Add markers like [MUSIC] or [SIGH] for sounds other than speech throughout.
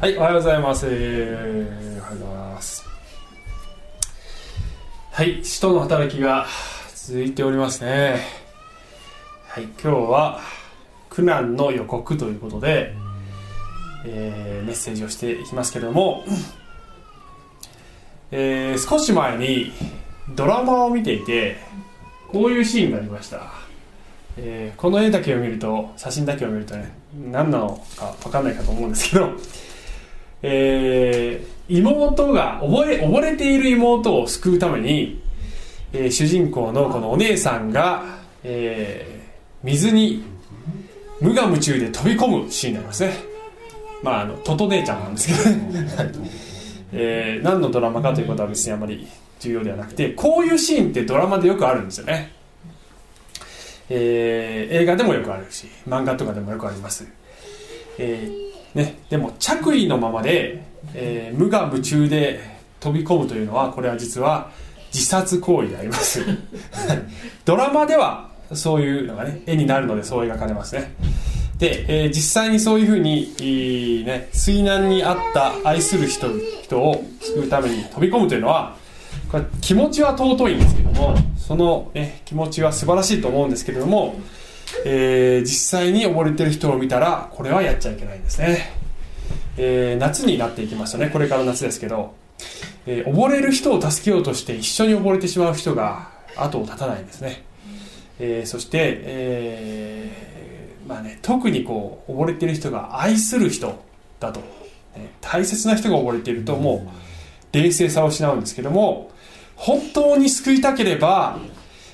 はい、おはようございます。おはようございます。はい、使徒の働きが続いておりますね。はい、今日は苦難の予告ということで、えーメッセージをしていきますけれども、えー少し前にドラマを見ていて、こういうシーンがありました。えーこの絵だけを見ると、写真だけを見るとね、何なのか分かんないかと思うんですけど、えー妹が溺れ溺れている妹を救うために、えー主人公のこのお姉さんが、えー水に無我夢中で飛び込むシーンになりますね。まああのトト姉ちゃんなんですけどね、は [LAUGHS] いえー何のドラマかということは別にあまり重要ではなくてこういうシーンってドラマでよくあるんですよね、えー映画でもよくあるし漫画とかでもよくあります、えーね、でも着衣のままで、えー無我夢中で飛び込むというのはこれは実は自殺行為であります。[LAUGHS] ドラマではそういうのがね絵になるのでそう描かれますね。で、えー実際にそういうふうに、いいね、水難にあった愛する人人を救うために飛び込むというのはこれ気持ちは尊いんですけどもその、ね、気持ちは素晴らしいと思うんですけれども、えー実際に溺れてる人を見たらこれはやっちゃいけないんですね、えー夏になっていきますとね。これから夏ですけど、えー溺れる人を助けようとして一緒に溺れてしまう人が後を絶たないんですね、えそして、えーまあね、特にこう溺れてる人が愛する人だと、ね大切な人が溺れているともう冷静さを失うんですけども本当に救いたければ、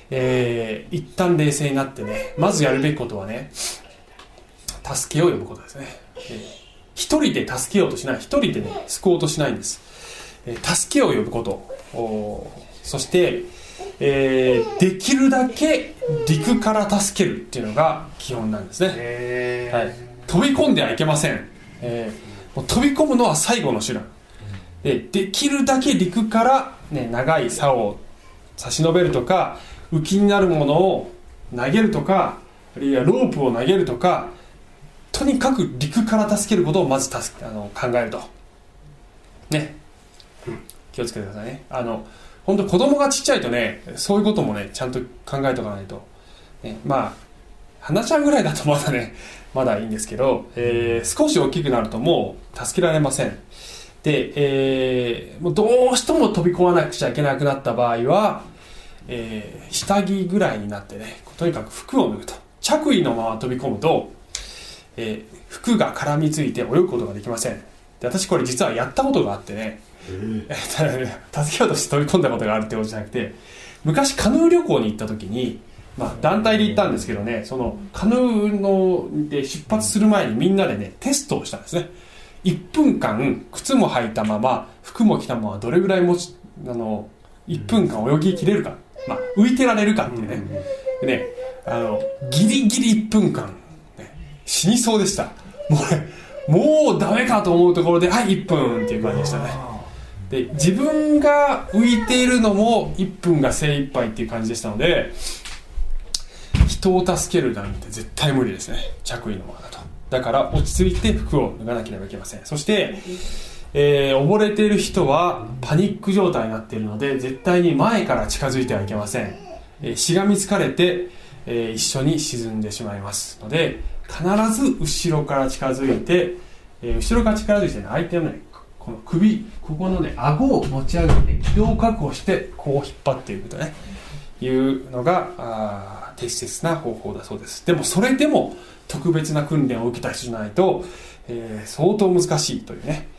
えー一旦冷静になってねまずやるべきことはね助けを呼ぶことですね、えー一人で助けようとしない一人でね救おうとしないんです、えー助けを呼ぶこと。そして、えーできるだけ陸から助けるっていうのが基本なんですね、へはい、飛び込んではいけません、えーもう飛び込むのは最後の手段。でできるだけ陸から、ね、長い竿を差し伸べるとか浮きになるものを投げるとかあるいはロープを投げるとかとにかく陸から助けることをまず助けあの考えると。ね。気をつけてくださいね。あの本当子供がちっちゃいとねそういうこともねちゃんと考えておかないと、ね、まあ花ちゃんぐらいだとまだね [LAUGHS] まだいいんですけど、えー少し大きくなるともう助けられません。で、えーもうどうしても飛び込まなくちゃいけなくなった場合は、えー下着ぐらいになってねとにかく服を脱ぐと。着衣のまま飛び込むと、えー服が絡みついて泳ぐことができません。で私これ実はやったことがあってねえただね助けようとして飛び込んだことがあるってことじゃなくて昔カヌー旅行に行った時に、まあ、団体で行ったんですけどねそのカヌーので出発する前にみんなでねテストをしたんですね。1分間靴も履いたまま服も着たままどれぐらいもちあの1分間泳ぎきれるか、まあ、浮いてられるかってね。でねあのギリギリ1分間、ね、死にそうでした。もうねもうダメかと思うところではい1分っていう感じでしたね。で自分が浮いているのも1分が精一杯っていう感じでしたので人を助けるなんて絶対無理ですね。着衣のままだと。だから落ち着いて服を脱がなければいけません。そして、えー溺れている人はパニック状態になっているので絶対に前から近づいてはいけません、えーしがみつかれて、えー一緒に沈んでしまいますので必ず後ろから近づいて、えー後ろから近づいてね相手のねこの首ここのね顎を持ち上げて気道を確保してこう引っ張っていくとねいうのがあ適切な方法だそうです。でもそれでも特別な訓練を受けた人じゃないと、えー相当難しいというね、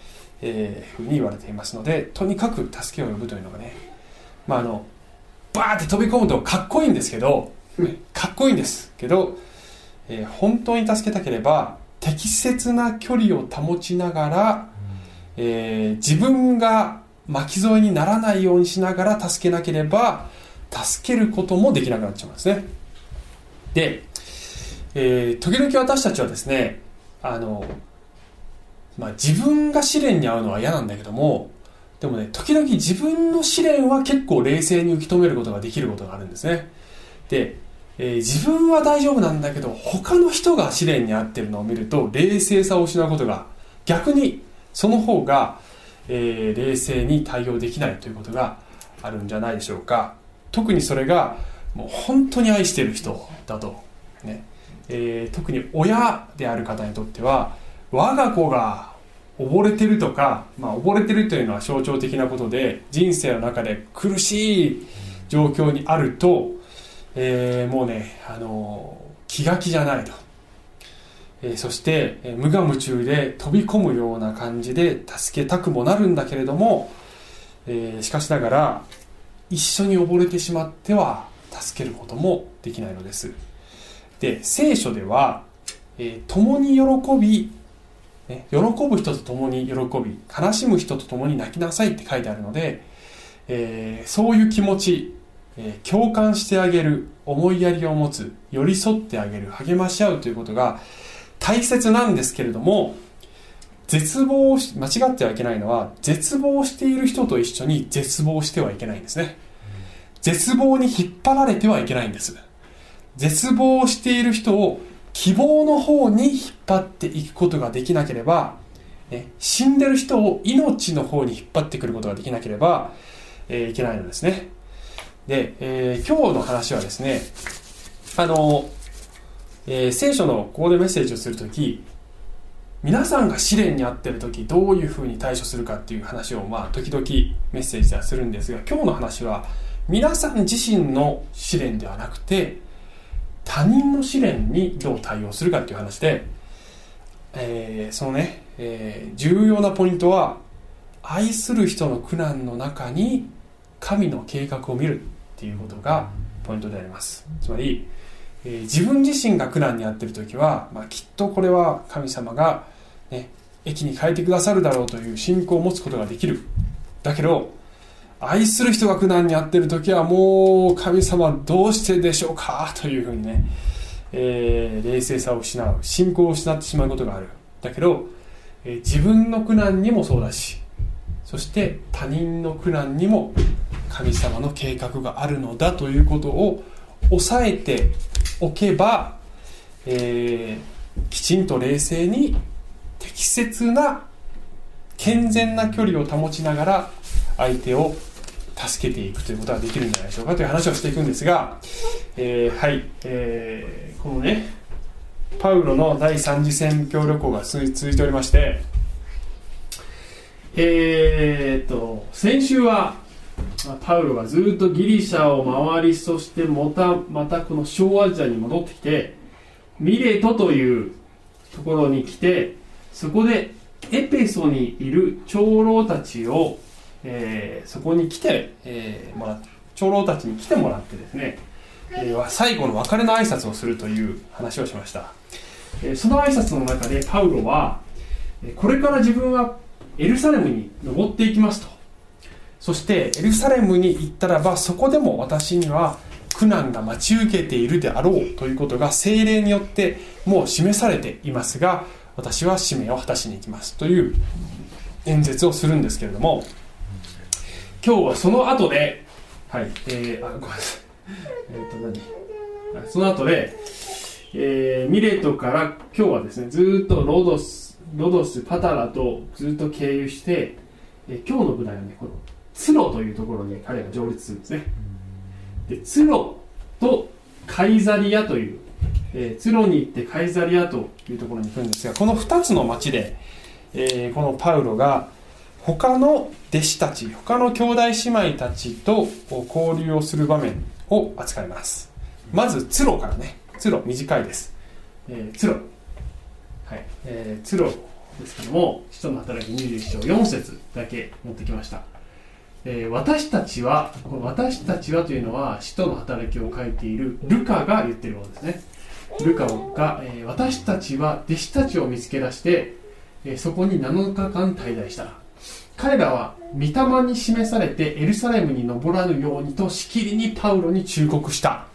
えーふうに言われていますのでとにかく助けを呼ぶというのがねまああのバーって飛び込むとかっこいいんですけどねかっこいいんですけど、えー本当に助けたければ適切な距離を保ちながら、えー自分が巻き添えにならないようにしながら助けなければ助けることもできなくなっちゃうんですね。で、えー時々私たちはですねあの、まあ、自分が試練に遭うのは嫌なんだけどもでもね時々自分の試練は結構冷静に受け止めることができることがあるんですね。で、えー自分は大丈夫なんだけど他の人が試練に遭ってるのを見ると冷静さを失うことが逆にその方が、えー、冷静に対応できないということがあるんじゃないでしょうか。特にそれがもう本当に愛してる人だと。ね、えー、特に親である方にとっては我が子が溺れてるとか、まあ、溺れてるというのは象徴的なことで人生の中で苦しい状況にあると、えー、もうね、あの気が気じゃないと、えー、そして、え、無我夢中で飛び込むような感じで助けたくもなるんだけれども、えしかしながら一緒に溺れてしまっては助けることもできないのです。で聖書では、え共に喜びね、喜ぶ人と共に喜び悲しむ人と共に泣きなさいって書いてあるので、えー、そういう気持ち、えー、共感してあげる思いやりを持つ寄り添ってあげる励まし合うということが大切なんですけれども絶望し間違ってはいけないのは絶望している人と一緒に絶望してはいけないんですね。絶望に引っ張られてはいけないんです。絶望している人を希望の方に引っ張っていくことができなければ、ね、死んでる人を命の方に引っ張ってくることができなければ、えー、いけないのですね。で、えー、今日の話はですね、あの、えー、聖書のここでメッセージをするとき、皆さんが試練に遭ってる時どういうふうに対処するかっていう話をまあ時々メッセージではするんですが今日の話は皆さん自身の試練ではなくて他人の試練にどう対応するかっていう話で、えー、そのね、えー、重要なポイントは愛する人の苦難の中に神の計画を見るっていうことがポイントであります。つまり、えー、自分自身が苦難に遭っている時は、まあ、きっとこれは神様が、ね、駅に変えてくださるだろうという信仰を持つことができる。だけど愛する人が苦難に遭っている時はもう神様どうしてでしょうかというふうにね、えー、冷静さを失う信仰を失ってしまうことがある。だけど、えー、自分の苦難にもそうだしそして他人の苦難にも神様の計画があるのだということを抑えておけば、えー、きちんと冷静に適切な健全な距離を保ちながら相手を助けていくということができるんじゃないでしょうかという話をしていくんですが、えー、はい、えー、このねパウロの第三次宣教旅行が続いておりましてえー、っと先週はパウロがずっとギリシャを回りそしてまたまたこの小アジアに戻ってきてミレトというところに来てそこでエペソにいる長老たちをえー、そこに来て、えー、もら長老たちに来てもらってですね、えー、最後の別れの挨拶をするという話をしました、えー、その挨拶の中でパウロはこれから自分はエルサレムに登っていきますと。そしてエルサレムに行ったらばそこでも私には苦難が待ち受けているであろうということが精霊によってもう示されていますが私は使命を果たしに行きますという演説をするんですけれども今日はその後で、はい、えー、あ、ごめんなさい。えっ、ー、と何？その後で、えー、ミレトから今日はですね、ずっとロドス、ロドス、パタラとずっと経由して、えー、今日の舞台はね、このツロというところに彼が上陸するんですね。で、ツロとカイザリアという、えー、ツロに行ってカイザリアというところに行くんですが、この2つの町で、えー、このパウロが他の弟子たち他の兄弟姉妹たちと交流をする場面を扱います。まずツロからね。ツロ短いです、えー、ツロはい、えー、ツロですけども使徒の働き21章4節だけ持ってきました。えー、私たちはこの私たちはというのは使徒の働きを書いているルカが言ってるものですね。ルカが、えー、私たちは弟子たちを見つけ出して、えー、そこに7日間滞在した彼らは御霊に示されてエルサレムに登らぬようにとしきりにパウロに忠告した。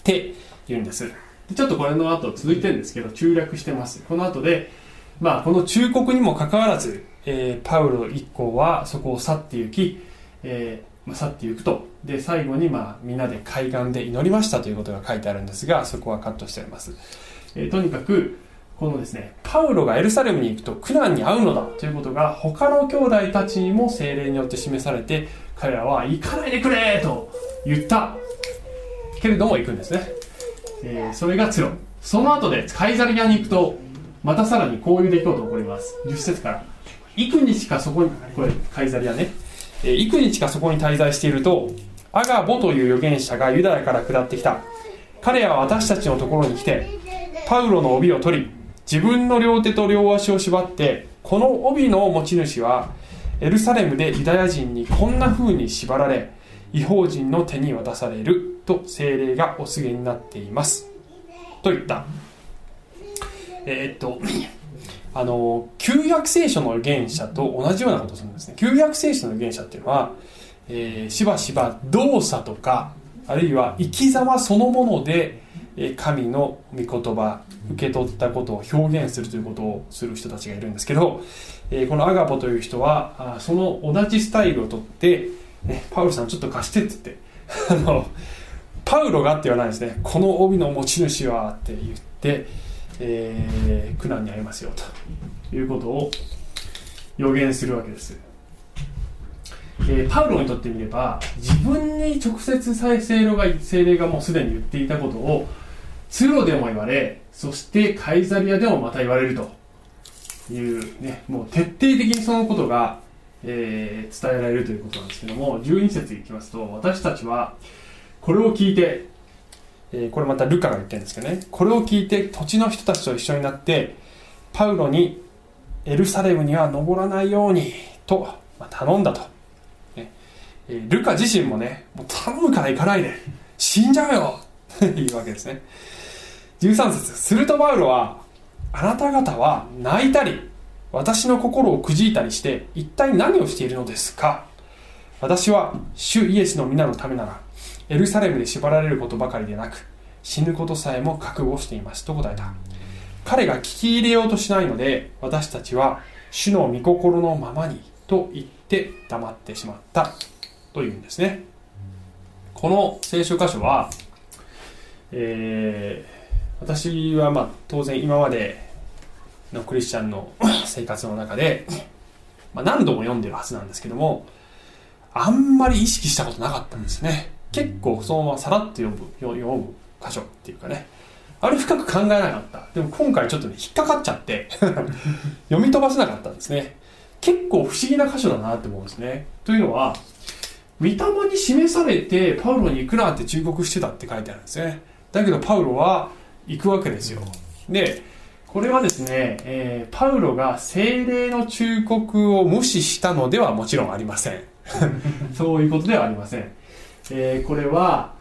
って言うんです。ちょっとこれの後続いてるんですけど中略してます。この後でまあこの忠告にもかかわらず、えー、パウロ一行はそこを去って行き、えーまあ、去っていくと。で最後にまあみんなで海岸で祈りましたということが書いてあるんですがそこはカットしてあります、えー、とにかくこのですねパウロがエルサレムに行くと苦難に遭うのだということが他の兄弟たちにも精霊によって示されて彼らは行かないでくれと言った。けれども行くんですね、えー、それがツロその後でカイザリアに行くとまたさらにこういう出来事が起こります。10節から。幾日かそこにこれカイザリアね、えー、幾日かそこに滞在しているとアガボという預言者がユダヤから下ってきた。彼は私たちのところに来てパウロの帯を取り自分の両手と両足を縛ってこの帯の持ち主はエルサレムでユダヤ人にこんな風に縛られ違法人の手に渡されると精霊がお告げになっています。と言った。えー、っとあの旧約聖書の預言者と同じようなことをするんですね。旧約聖書の預言者っていうのは、えー、しばしば動作とかあるいは生き様そのもので神の御言葉受け取ったことを表現するということをする人たちがいるんですけど、えこのアガポという人はその同じスタイルをとって、ね、パウロさんちょっと貸してって言って [LAUGHS] あのパウロがって言わないですね。この帯の持ち主はって言って、えー、苦難に遭いますよということを予言するわけです。えー、パウロにとってみれば自分に直接再生が精霊がもうすでに言っていたことを通路でも言われそしてカイザリアでもまた言われると。いうねもう徹底的にそのことが、えー、伝えられるということなんですけども12節いきますと私たちはこれを聞いて、えー、これまたルカが言ってるんですけどね。これを聞いて土地の人たちと一緒になってパウロにエルサレムには登らないようにとま頼んだと。えルカ自身もね、もう頼むから行かないで、死んじゃうよ [LAUGHS] というわけですね。13節するとパウロは、あなた方は泣いたり、私の心をくじいたりして、一体何をしているのですか？私は、主イエスの皆のためなら、エルサレムで縛られることばかりでなく、死ぬことさえも覚悟していますと答えた。彼が聞き入れようとしないので、私たちは、主の御心のままにと言って黙ってしまった。というんですね。この聖書箇所は、えー、私はまあ当然今までのクリスチャンの生活の中で、まあ、何度も読んでるはずなんですけどもあんまり意識したことなかったんですね。結構そのままさらっと読む読む箇所っていうかね。あれ深く考えなかった。でも今回ちょっとね引っかかっちゃって [LAUGHS] 読み飛ばせなかったんですね。結構不思議な箇所だなって思うんですね。というのは御霊に示されてパウロに行くなって忠告してたって書いてあるんですね。だけどパウロは行くわけですよ。でこれはですね、えー、パウロが精霊の忠告を無視したのではもちろんありません。[LAUGHS] そういうことではありません、えー、これは、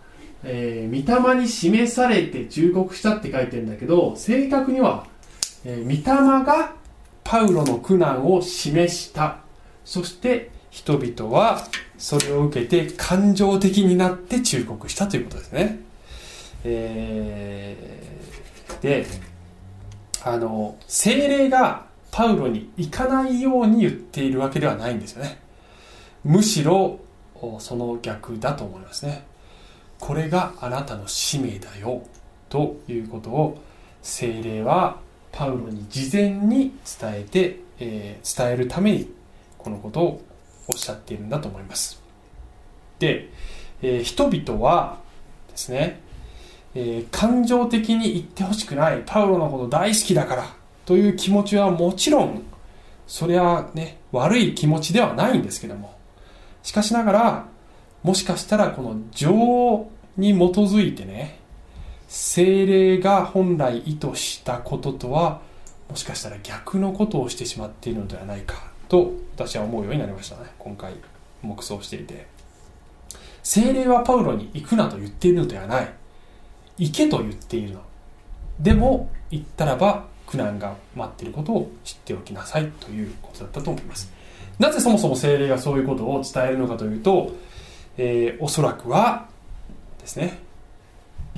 えー、御霊に示されて忠告したって書いてるんだけど正確には、えー、御霊がパウロの苦難を示した。そして人々はそれを受けて感情的になって忠告したということですね。えー、で、あの、精霊がパウロに行かないように言っているわけではないんですよね。むしろ、その逆だと思いますね。これがあなたの使命だよ、ということを精霊はパウロに事前に伝えて、えー、伝えるためにこのことをおっしゃっているんだと思います。で、えー、人々はですね、えー、感情的に言ってほしくないパウロのこと大好きだからという気持ちはもちろんそれはね悪い気持ちではないんですけども。しかしながらもしかしたらこの情に基づいてね精霊が本来意図したこととはもしかしたら逆のことをしてしまっているのではないかと私は思うようになりましたね。今回黙想していて。精霊はパウロに行くなと言っているのではない。行けと言っているの。でも行ったらば苦難が待っていることを知っておきなさいということだったと思います。なぜそもそも精霊がそういうことを伝えるのかというと、えー、おそらくはですね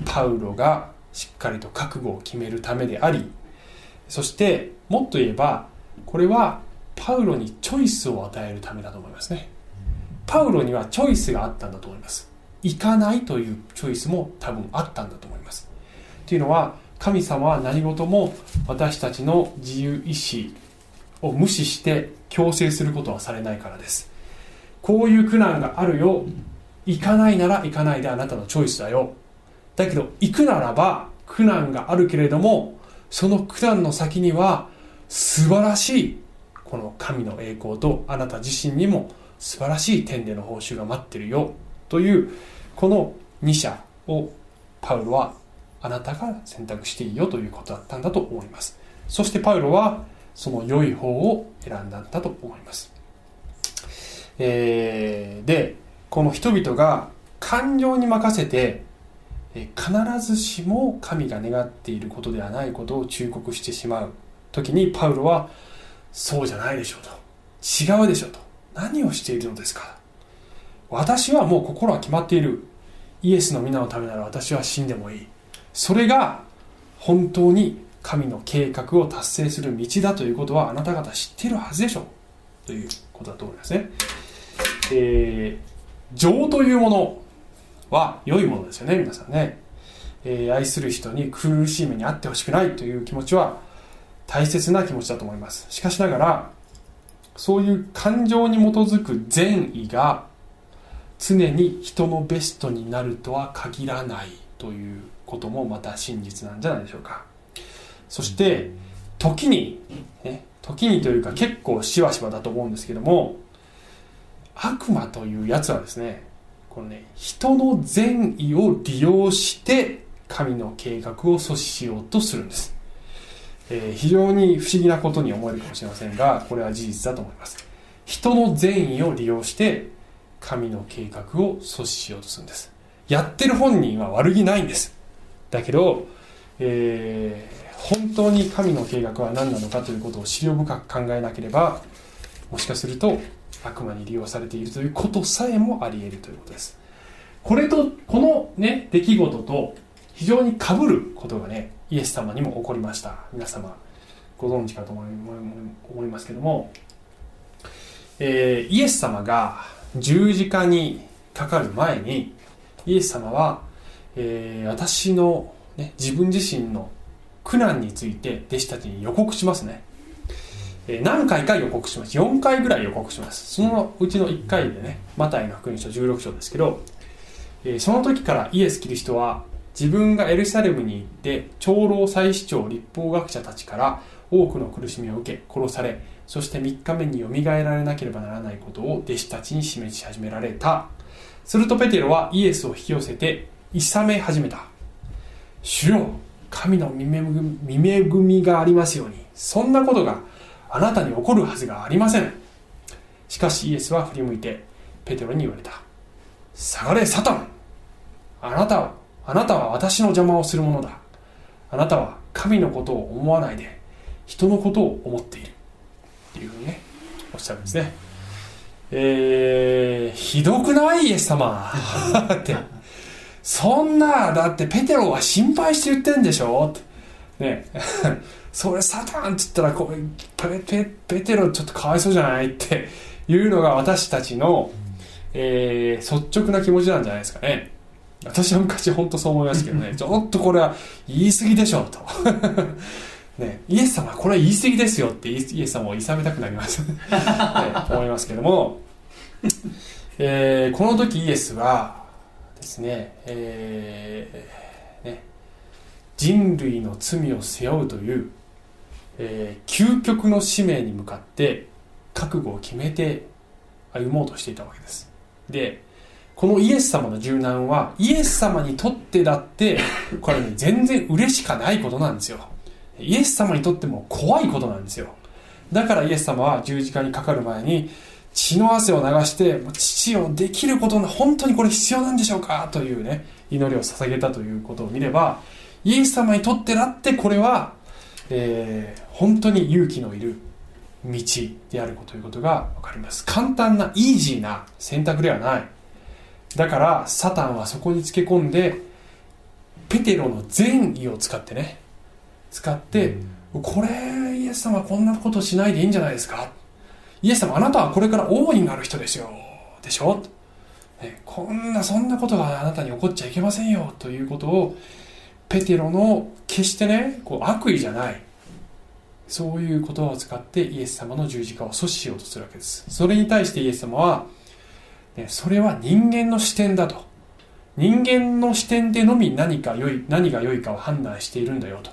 パウロがしっかりと覚悟を決めるためでありそしてもっと言えばこれはパウロにチョイスを与えるためだと思いますね。パウロにはチョイスがあったんだと思います。行かないというチョイスも多分あったんだと思います。というのは神様は何事も私たちの自由意志を無視して強制することはされないからです。こういう苦難があるよ。行かないなら行かないであなたのチョイスだよ。だけど行くならば苦難があるけれどもその苦難の先には素晴らしいこの神の栄光とあなた自身にも素晴らしい天での報酬が待ってるよ。というこの2者をパウロはあなたが選択していいよということだったんだと思います。そしてパウロはその良い方を選んだんだと思います、えー、でこの人々が感情に任せて必ずしも神が願っていることではないことを忠告してしまう時にパウロはそうじゃないでしょうと。違うでしょうと。何をしているのですか？私はもう心は決まっている。イエスの皆のためなら私は死んでもいい。それが本当に神の計画を達成する道だということはあなた方知っているはずでしょう。ということだと思いますね、えー、情というものは良いものですよね皆さんね、えー、愛する人に苦しい目に遭ってほしくないという気持ちは大切な気持ちだと思います。しかしながらそういう感情に基づく善意が常に人のベストになるとは限らないということもまた真実なんじゃないでしょうか。そして時に、ね、時にというか結構しばしばだと思うんですけども悪魔というやつはですねこのね人の善意を利用して神の計画を阻止しようとするんです。えー、非常に不思議なことに思えるかもしれませんがこれは事実だと思います。人の善意を利用して神の計画を阻止しようとするんです。やってる本人は悪気ないんです。だけど、えー、本当に神の計画は何なのかということを資料深く考えなければもしかすると悪魔に利用されているということさえもあり得るということです。これとこのね出来事と非常にかぶることがねイエス様にも起こりました。皆様ご存知かと思いますけども、えー、イエス様が十字架にかかる前にイエス様は、えー、私の、ね、自分自身の苦難について弟子たちに予告しますね、えー、何回か予告します。4回ぐらい予告します。そのうちの1回でねマタイの福音書16章ですけど、えー、その時からイエス・キリストは自分がエルサレムに行って長老祭司長立法学者たちから多くの苦しみを受け殺されそして3日目によみがえられなければならないことを弟子たちに示し始められた。するとペテロはイエスを引き寄せて諌め始めた。主よ神の見恵みがありますように。そんなことがあなたに起こるはずがありません。しかしイエスは振り向いてペテロに言われた。下がれサタン。あなたはあなたは私の邪魔をするものだ。あなたは神のことを思わないで人のことを思っている。っていうふうにねおっしゃるんですね。えー、ひどくないイエス様。って。そんなだってペテロは心配して言ってんでしょ。って。ね。[LAUGHS] それサタンって言ったらこペペペテロちょっとかわいそうじゃない？っていうのが私たちの、えー、率直な気持ちなんじゃないですかね。私は昔本当そう思いますけどね。[LAUGHS] ちょっとこれは言い過ぎでしょとね、イエス様これは言い過ぎですよってイエス様を諌めたくなります、[LAUGHS] ね、思いますけども、えー、この時イエスはですね,、えー、ね人類の罪を背負うという、えー、究極の使命に向かって覚悟を決めて歩もうとしていたわけです。でこのイエス様の柔軟はイエス様にとってだってこれね全然嬉しかないことなんですよイエス様にとっても怖いことなんですよ。だからイエス様は十字架にかかる前に血の汗を流して父をできることの本当にこれ必要なんでしょうかというね祈りを捧げたということを見ればイエス様にとってだってこれは、えー、本当に勇気のいる道であるということが分かります。簡単なイージーな選択ではない。だからサタンはそこにつけ込んでペテロの善意を使ってね使って、これイエス様こんなことしないでいいんじゃないですか？イエス様あなたはこれから王になる人ですよ。でしょ、ね、こんなそんなことがあなたに起こっちゃいけませんよ。ということをペテロの決してねこう悪意じゃない。そういう言葉を使ってイエス様の十字架を阻止しようとするわけです。それに対してイエス様は、ね、それは人間の視点だと。人間の視点でのみ何か良い何が良いかを判断しているんだよと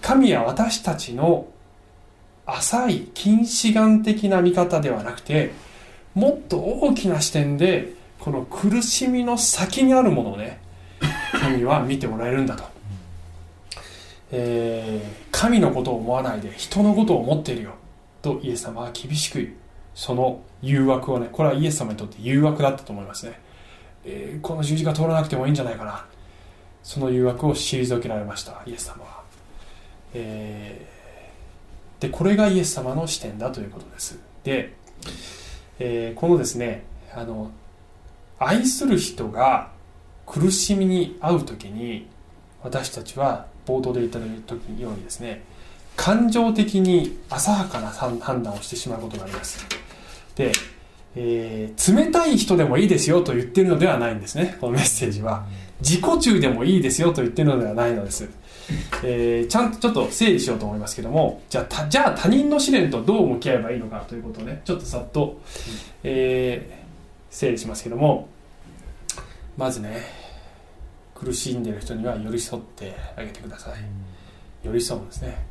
神は私たちの浅い近視眼的な見方ではなくてもっと大きな視点でこの苦しみの先にあるものをね神は見てもらえるんだと、えー、神のことを思わないで人のことを思っているよ。とイエス様は厳しくその誘惑をねこれはイエス様にとって誘惑だったと思いますね、えー、この十字架通らなくてもいいんじゃないかな。その誘惑を退けられましたイエス様は、えー、でこれがイエス様の視点だということです。で、えー、このですねあの愛する人が苦しみに遭う時に私たちは冒頭で言った時ようにですね感情的に浅はかな判断をしてしまうことがあります。で、えー、冷たい人でもいいですよと言ってるのではないんですねこのメッセージは。自己中でもいいですよと言ってるのではないのです、えー、ちゃんとちょっと整理しようと思いますけどもじゃあじゃあ他人の試練とどう向き合えばいいのかということをねちょっとさっと、えー、整理しますけどもまずね苦しんでる人には寄り添ってあげてください、寄り添うんですね、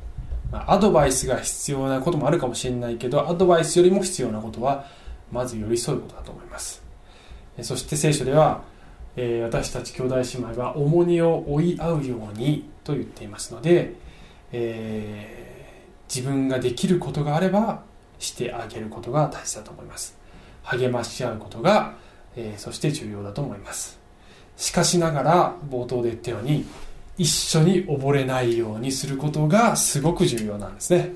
まあ、アドバイスが必要なこともあるかもしれないけどアドバイスよりも必要なことはまず寄り添うことだと思います。そして聖書では、えー、私たち兄弟姉妹は重荷を追い合うようにと言っていますので、えー、自分ができることがあればしてあげることが大切だと思います。励まし合うことがえー、そして重要だと思います。しかしながら冒頭で言ったように一緒に溺れないようにすることがすごく重要なんですね、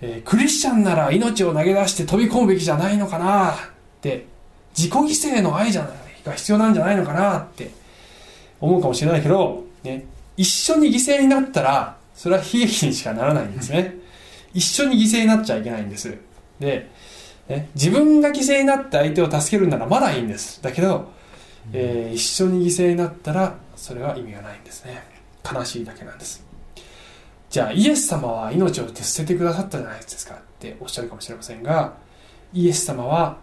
えー、クリスチャンなら命を投げ出して飛び込むべきじゃないのかなって自己犠牲の愛じゃないが必要なんじゃないのかなって思うかもしれないけど、ね、一緒に犠牲になったらそれは悲劇にしかならないんですね。一緒に犠牲になっちゃいけないんです。でね、自分が犠牲になって相手を助けるならまだいいんです。だけど、えー、一緒に犠牲になったらそれは意味がないんですね。悲しいだけなんです。じゃあイエス様は命を捨ててくださったじゃないですかっておっしゃるかもしれませんがイエス様は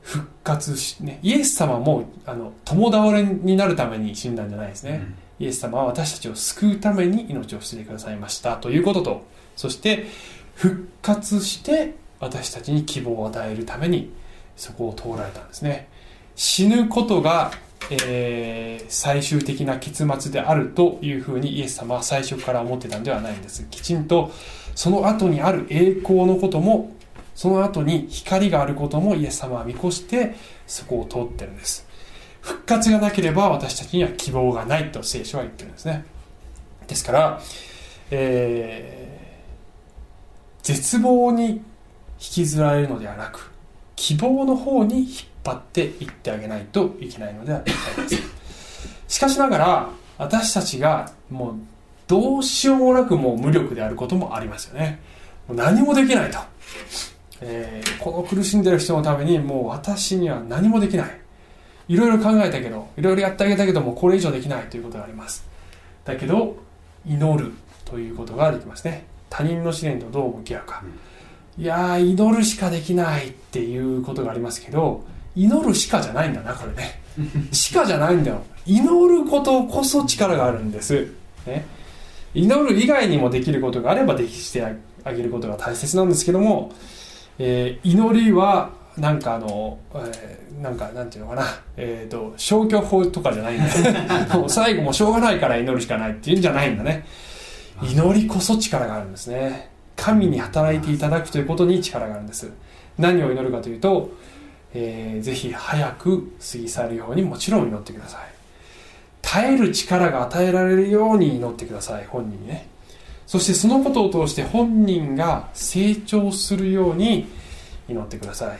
復活し、ね、イエス様もあの共倒れになるために死んだんじゃないですね、うん、イエス様は私たちを救うために命を捨ててくださいました。ということとそして復活して私たちに希望を与えるためにそこを通られたんですね。死ぬことが、えー、最終的な結末であるというふうにイエス様は最初から思ってたんではないんです。きちんとその後にある栄光のこともその後に光があることもイエス様は見越してそこを通ってるんです。復活がなければ私たちには希望がないと聖書は言ってるんですね。ですから、えー、絶望に引きずられるのではなく希望の方に引っ張っていってあげないといけないのではないです。しかしながら私たちがもうどうしようもなくもう無力であることもありますよね。もう何もできないと、えー、この苦しんでる人のためにもう私には何もできない。いろいろ考えたけどいろいろやってあげたけどもこれ以上できないということがあります。だけど祈るということができますね。他人の試練とどう向き合うか、うん。いや祈るしかできないっていうことがありますけど祈るしかじゃないんだなこれね。しかじゃないんだよ。祈ることこそ力があるんです、ね、祈る以外にもできることがあればできしてあげることが大切なんですけども、えー、祈りはなんかあの、えー、なんかなんていうのかな、えっ、ー、と消去法とかじゃないんだ [LAUGHS] もう最後もしょうがないから祈るしかないっていうんじゃないんだね。祈りこそ力があるんですね。神に働いていただくということに力があるんです。何を祈るかというと、えー、ぜひ早く過ぎ去るようにもちろん祈ってください。耐える力が与えられるように祈ってください本人にね。そしてそのことを通して本人が成長するように祈ってください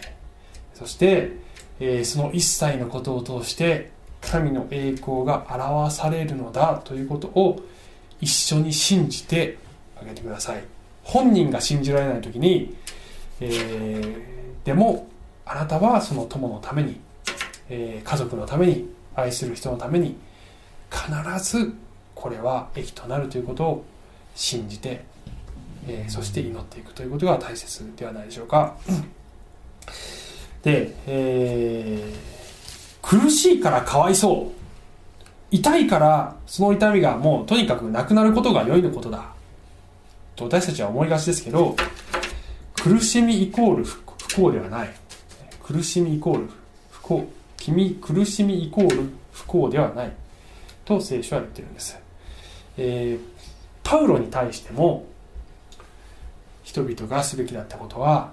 そして、えー、その一切のことを通して神の栄光が表されるのだということを一緒に信じてあげてください本人が信じられない時に、えー、でもあなたはその友のために、えー、家族のために愛する人のために必ずこれは益となるということを信じて、えー、そして祈っていくということが大切ではないでしょうか。で、えー、苦しいからかわいそう。痛いからその痛みがもうとにかくなくなることが良いのことだ。と私たちは思いがちですけど苦しみイコール不幸ではない。苦しみイコール不幸。君苦しみイコール不幸ではない。と聖書は言ってるんです、えー、パウロに対しても人々がすべきだったことは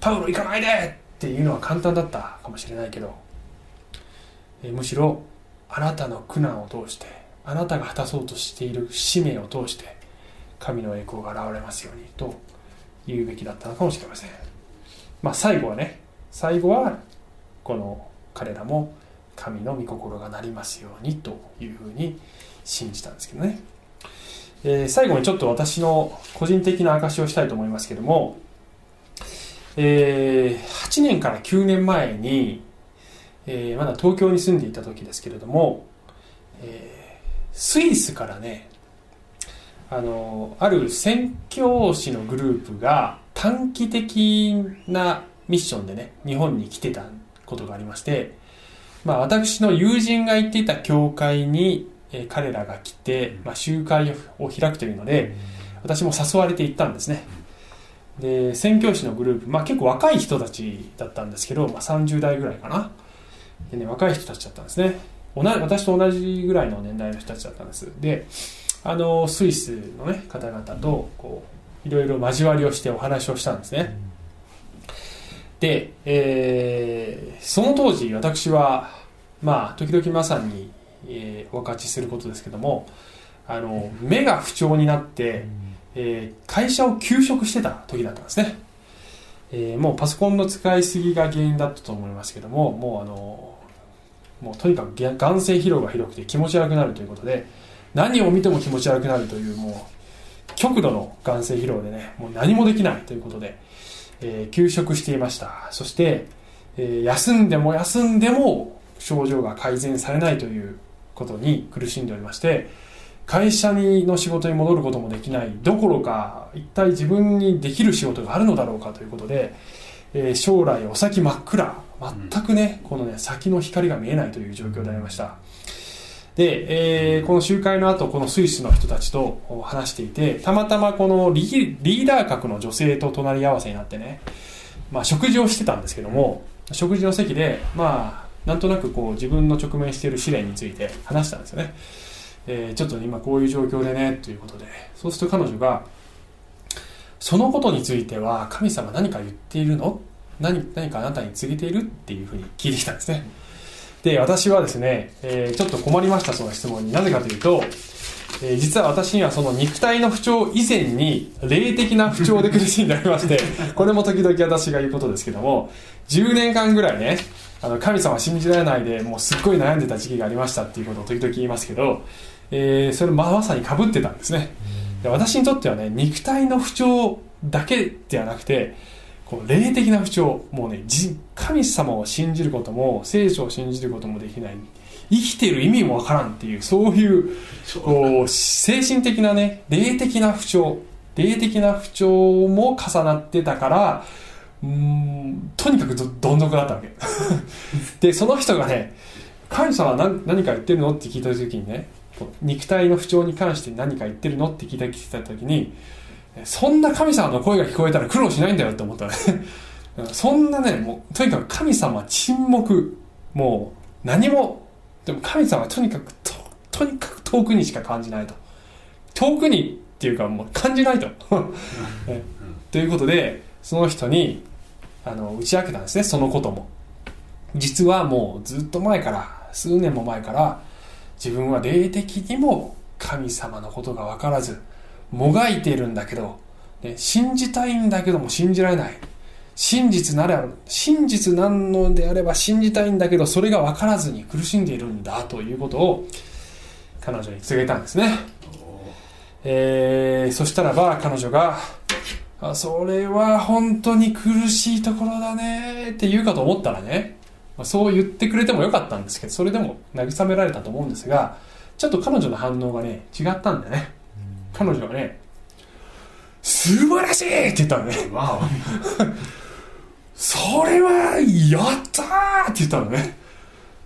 パウロ行かないでっていうのは簡単だったかもしれないけど、え、むしろあなたの苦難を通してあなたが果たそうとしている使命を通して神の栄光が現れますようにと言うべきだったのかもしれません。まあ最後はね最後はこの彼らも神の御心がなりますようにというふうに信じたんですけどね、えー、最後にちょっと私の個人的な証しをしたいと思いますけども、えー、8年から9年前にえー、まだ東京に住んでいた時ですけれども、えー、スイスからねあのある宣教師のグループが短期的なミッションでね日本に来てたことがありまして、まあ、私の友人が行っていた教会に、えー、彼らが来て、まあ、集会を開くというので私も誘われて行ったんですねで宣教師のグループ、まあ、結構若い人たちだったんですけど、まあ、30代ぐらいかなでね、若い人たちだったんですね。同じ私と同じぐらいの年代の人たちだったんです。で、あの、スイスのね、方々と、こう、いろいろ交わりをしてお話をしたんですね。で、えー、その当時、私は、まあ、時々まさに、えー、お分かちすることですけども、あの、目が不調になって、えー、会社を休職してた時だったんですね。えー、もうパソコンの使いすぎが原因だったと思いますけども、もうあの、もうとにかく眼性疲労がひどくて気持ち悪くなるということで何を見ても気持ち悪くなるというもう極度の眼性疲労でねもう何もできないということで、えー、休職していましたそして、えー、休んでも休んでも症状が改善されないということに苦しんでおりまして会社にの仕事に戻ることもできないどころか一体自分にできる仕事があるのだろうかということで、えー、将来お先真っ暗全くね、このね、先の光が見えないという状況でありました。で、えー、この集会の後、このスイスの人たちと話していて、たまたまこのリーダー格の女性と隣り合わせになってね、まあ、食事をしてたんですけども、食事の席で、まあ、なんとなくこう自分の直面している試練について話したんですよね。えー、ちょっと今こういう状況でね、ということで、そうすると彼女が、そのことについては神様何か言っているの？何何かあなたに告げている？っていうふうに聞いてきたんですね。で私はですね、えー、ちょっと困りましたその質問に。なぜかというと、えー、実は私にはその肉体の不調以前に霊的な不調で苦しんでおりまして [LAUGHS] これも時々私が言うことですけども10年間ぐらいねあの神様信じられないでもうすっごい悩んでた時期がありましたっていうことを時々言いますけど、えー、それまさにかぶってたんですね。で私にとってはね肉体の不調だけではなくてこの霊的な不調もうね神様を信じることも聖書を信じることもできない生きてる意味もわからんっていうそういう。こう精神的なね霊的な不調霊的な不調も重なってたからうんとにかくどどん底だったわけ。[LAUGHS] でその人がね神様は何何か言ってるのって聞いた時にね肉体の不調に関して何か言ってるのって聞いた聞いた時にそんな神様の声が聞こえたら苦労しないんだよって思ったね [LAUGHS] そんなね、もう、とにかく神様沈黙。もう、何も、でも神様はとにかく、と、とにかく遠くにしか感じないと。遠くにっていうかもう感じないと。[LAUGHS] ということで、その人に、あの、打ち明けたんですね、そのことも。実はもうずっと前から、数年も前から、自分は霊的にも神様のことがわからず、もがいているんだけど、ね、信じたいんだけども信じられない。真実なら、真実なのであれば信じたいんだけど、それが分からずに苦しんでいるんだということを彼女に告げたんですね。えー、そしたらば彼女が、あそれは本当に苦しいところだねって言うかと思ったらね、そう言ってくれてもよかったんですけど、それでも慰められたと思うんですが、ちょっと彼女の反応がね違ったんだよね。彼女はね素晴らしいって言ったのね。わ [LAUGHS] それはやったーって言ったのね。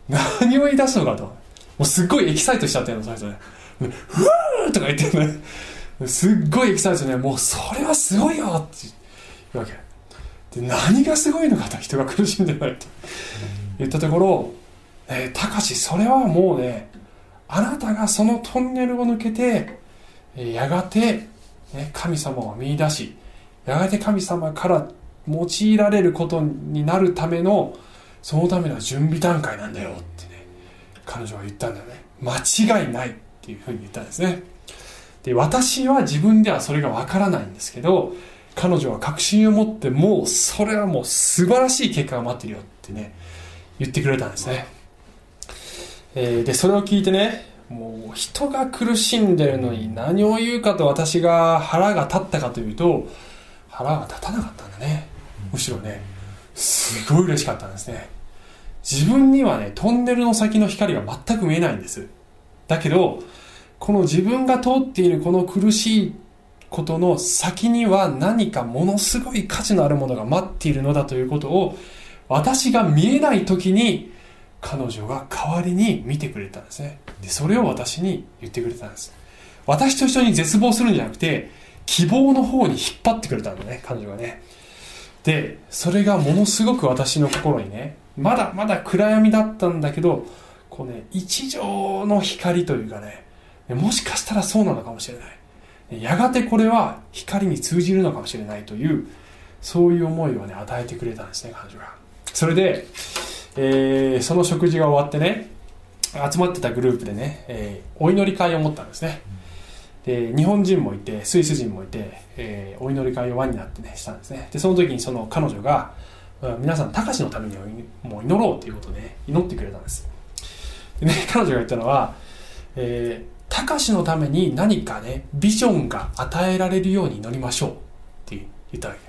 何を言い出すのかと。もうすっごいエキサイトしちゃってるの最初ね。ふーとか言ってね。すっごいエキサイトねもうそれはすごいよって言うわけで何がすごいのかと人が苦しんでないって。言ったところ「えー、たかしそれはもうねあなたがそのトンネルを抜けて、えやがて、ね、神様を見出しやがて神様から用いられることになるためのそのための準備段階なんだよってね彼女は言ったんだよね。間違いないっていうふうに言ったんですね。で私は自分ではそれがわからないんですけど彼女は確信を持ってもうそれはもう素晴らしい結果が待ってるよってね言ってくれたんですね、えーでそれを聞いてねもう人が苦しんでるのに何を言うかと私が腹が立ったかというと腹が立たなかったんだね。むしろねすごい嬉しかったんですね。自分にはねトンネルの先の光が全く見えないんです。だけどこの自分が通っているこの苦しいことの先には何かものすごい価値のあるものが待っているのだということを私が見えない時に彼女が代わりに見てくれたんですね。でそれを私に言ってくれたんです。私と一緒に絶望するんじゃなくて希望の方に引っ張ってくれたんだね彼女がね。でそれがものすごく私の心にねまだまだ暗闇だったんだけどこうね一条の光というかねもしかしたらそうなのかもしれない。やがてこれは光に通じるのかもしれないというそういう思いをね与えてくれたんですね彼女が。それで、えーその食事が終わってね集まってたグループでね、えーお祈り会を持ったんですね。で日本人もいてスイス人もいて、えーお祈り会を輪になってねしたんですね。でその時にその彼女が皆さん高志のためにもう祈ろうということで、ね、祈ってくれたんです。でね彼女が言ったのは、えー、高志のために何かねビジョンが与えられるように祈りましょう。って言ったわけ。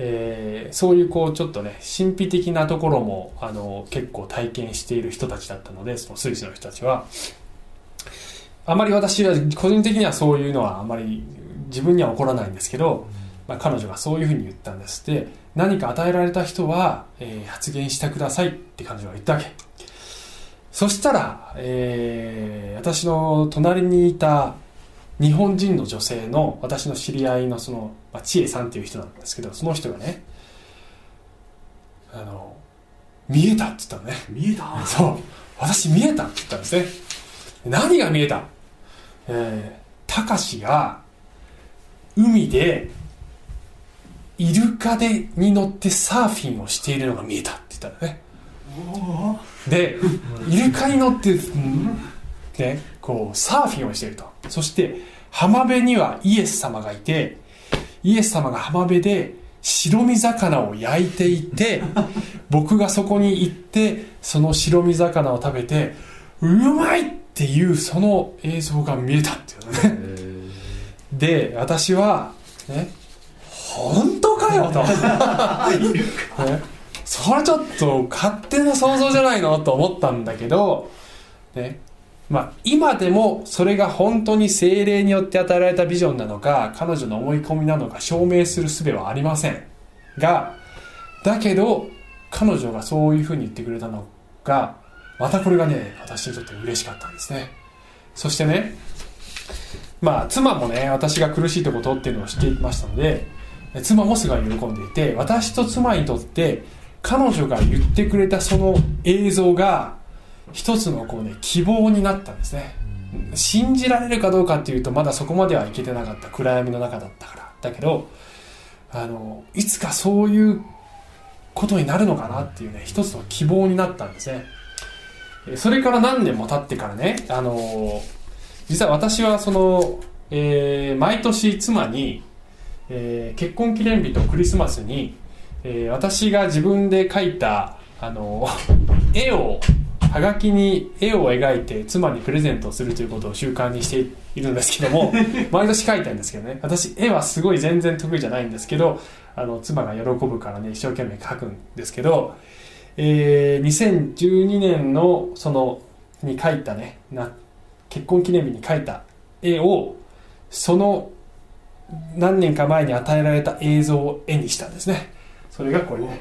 えーそういうこうちょっとね神秘的なところもあの結構体験している人たちだったのでそのスイスの人たちは。あまり私は個人的にはそういうのはあまり自分には起こらないんですけど、まあ、彼女がそういうふうに言ったんです。で何か与えられた人は、えー発言してくださいって彼女が言ったわけ。そしたら、えー私の隣にいた日本人の女性の私の知り合いのその、まあ、千恵さんっていう人なんですけどその人がねあの見えたって言ったのね。見えた？そう。私見えたって言ったんですね。何が見えた？えー、たかしが海でイルカでに乗ってサーフィンをしているのが見えたって言ったのねでイルカに乗って、うんね、こうサーフィンをしていると。そして浜辺にはイエス様がいてイエス様が浜辺で白身魚を焼いていて僕がそこに行ってその白身魚を食べてうまいっていうその映像が見えたっていうのねで私はね本当かよと、[LAUGHS] ね、それはちょっと勝手な想像じゃないのと思ったんだけど、ね。まあ、今でもそれが本当に精霊によって与えられたビジョンなのか彼女の思い込みなのか証明する術はありませんがだけど彼女がそういうふうに言ってくれたのがまたこれがね私にとって嬉しかったんですね。そしてねまあ妻もね私が苦しいところっていうのを知っていましたので妻もすごい喜んでいて私と妻にとって彼女が言ってくれたその映像が一つのこうね希望になったんですね。信じられるかどうかっていうとまだそこまではいけてなかった暗闇の中だったから。だけどあのいつかそういうことになるのかなっていうね一つの希望になったんですね。えそれから何年も経ってからねあの実は私はその、えー毎年妻に、えー結婚記念日とクリスマスに、えー私が自分で描いたあの [LAUGHS] 絵をはがきに絵を描いて妻にプレゼントをするということを習慣にしているんですけども [LAUGHS] 毎年描いてるんですけどね。私絵はすごい全然得意じゃないんですけどあの妻が喜ぶからね一生懸命描くんですけど、えー2012年のそのに描いたねな結婚記念日に描いた絵をその何年か前に与えられた映像を絵にしたんですねそれがこれ。ね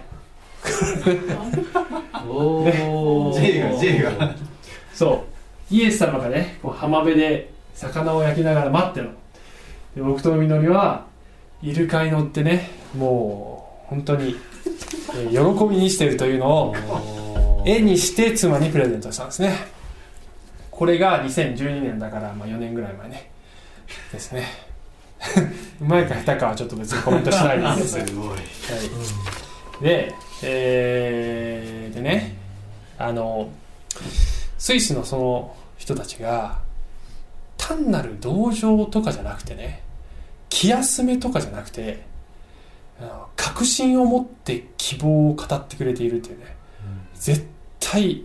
おお J が J が。そう。イエス様がねこう浜辺で魚を焼きながら待ってるの。で僕とみのりはイルカに乗ってねもう本当に、えー喜びにしてるというのを絵にして妻にプレゼントしたんですね。これが2012年だから、まあ、4年ぐらい前ね。ですね [LAUGHS] うまいか下手かはちょっと別にコメントしないでいいです。[LAUGHS] すごい。はい、で、えーでねあのスイスのその人たちが単なる同情とかじゃなくてね気休めとかじゃなくて確信を持って希望を語ってくれているっていうね絶対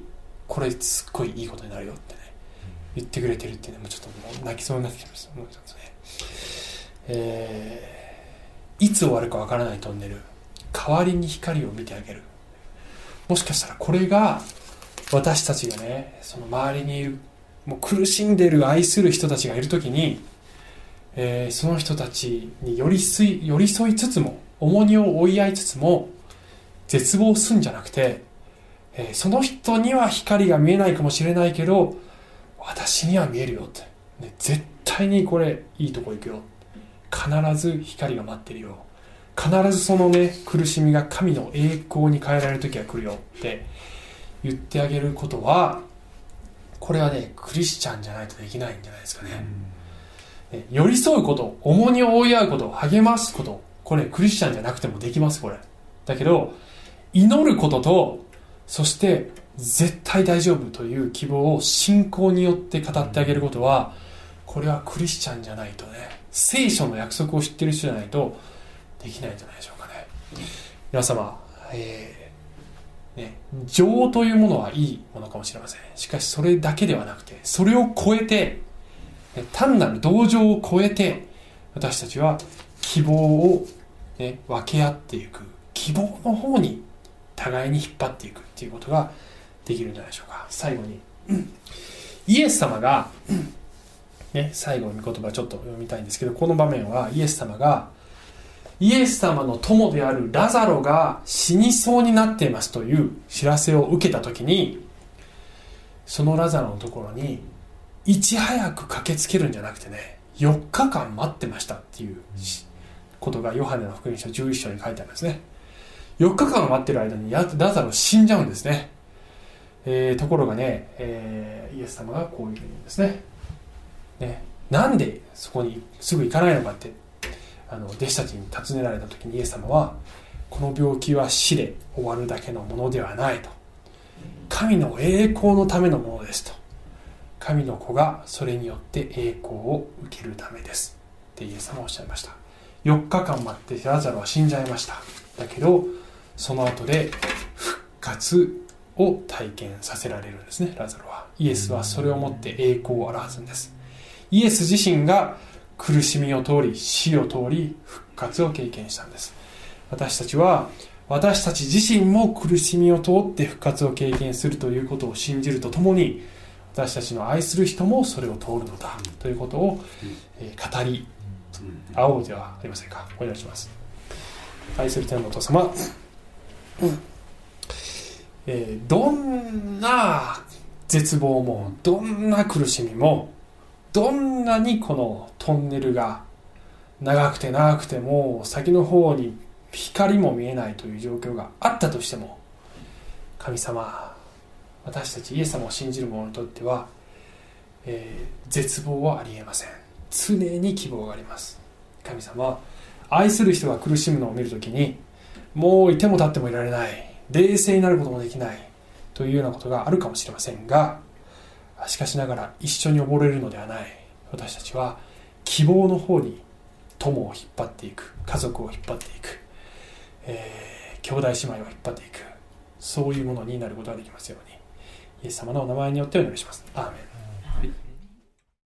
これすっごいいいことになるよってね言ってくれてるっていうねもうちょっともう泣きそうになってきましたえーいつ終わるかわからないトンネル。代わりに光を見てあげる。もしかしたらこれが私たちがねその周りにいるもう苦しんでる愛する人たちがいる時に、えーその人たちに寄り添い寄り添いつつも重荷を追い合いつつも絶望すんじゃなくて、えーその人には光が見えないかもしれないけど私には見えるよって、ね、絶対にこれいいとこ行くよ。必ず光が待ってるよ。必ずそのね苦しみが神の栄光に変えられる時が来るよって言ってあげることはこれはねクリスチャンじゃないとできないんじゃないですかね、ね寄り添うこと重荷を追い合うこと励ますことこれクリスチャンじゃなくてもできますこれ。だけど祈ることとそして絶対大丈夫という希望を信仰によって語ってあげることはこれはクリスチャンじゃないとね聖書の約束を知ってる人じゃないとできないんじゃないでしょうかね。皆様、えーね、情というものはいいものかもしれません。しかしそれだけではなくてそれを超えて単なる同情を超えて私たちは希望を、ね、分け合っていく。希望の方に互いに引っ張っていくっていうことができるんじゃないでしょうか。最後に、イエス様が、ね、最後の御言葉ちょっと読みたいんですけどこの場面はイエス様がイエス様の友であるラザロが死にそうになっていますという知らせを受けた時にそのラザロのところにいち早く駆けつけるんじゃなくてね4日間待ってましたっていうことがヨハネの福音書11章に書いてあるんですね。4日間待ってる間にラザロ死んじゃうんですね、えーところがね、えーイエス様がこういうふうに言うんですね。ねなんでそこにすぐ行かないのかってあの弟子たちに尋ねられた時にイエス様はこの病気は死で終わるだけのものではないと。神の栄光のためのものですと。神の子がそれによって栄光を受けるためです。ってイエス様はおっしゃいました。4日間待ってラザロは死んじゃいました。だけどその後で復活を体験させられるんですねラザロは。イエスはそれをもって栄光を表すんです。イエス自身が苦しみを通り死を通り復活を経験したんです。私たちは私たち自身も苦しみを通って復活を経験するということを信じるとともに私たちの愛する人もそれを通るのだということを、え語り合おうではありませんか？お願いします。愛する天のお父様、えどんな絶望もどんな苦しみもどんなにこのトンネルが長くて長くても先の方に光も見えないという状況があったとしても神様私たちイエス様を信じる者にとっては、えー絶望はありえません。常に希望があります。神様愛する人が苦しむのを見るときにもういても立ってもいられない。冷静になることもできない。というようなことがあるかもしれませんがしかしながら一緒に溺れるのではない。私たちは希望の方に友を引っ張っていく。家族を引っ張っていく、えー兄弟姉妹を引っ張っていく。そういうものになることができますように。イエス様のお名前によってお祈りします。アーメン。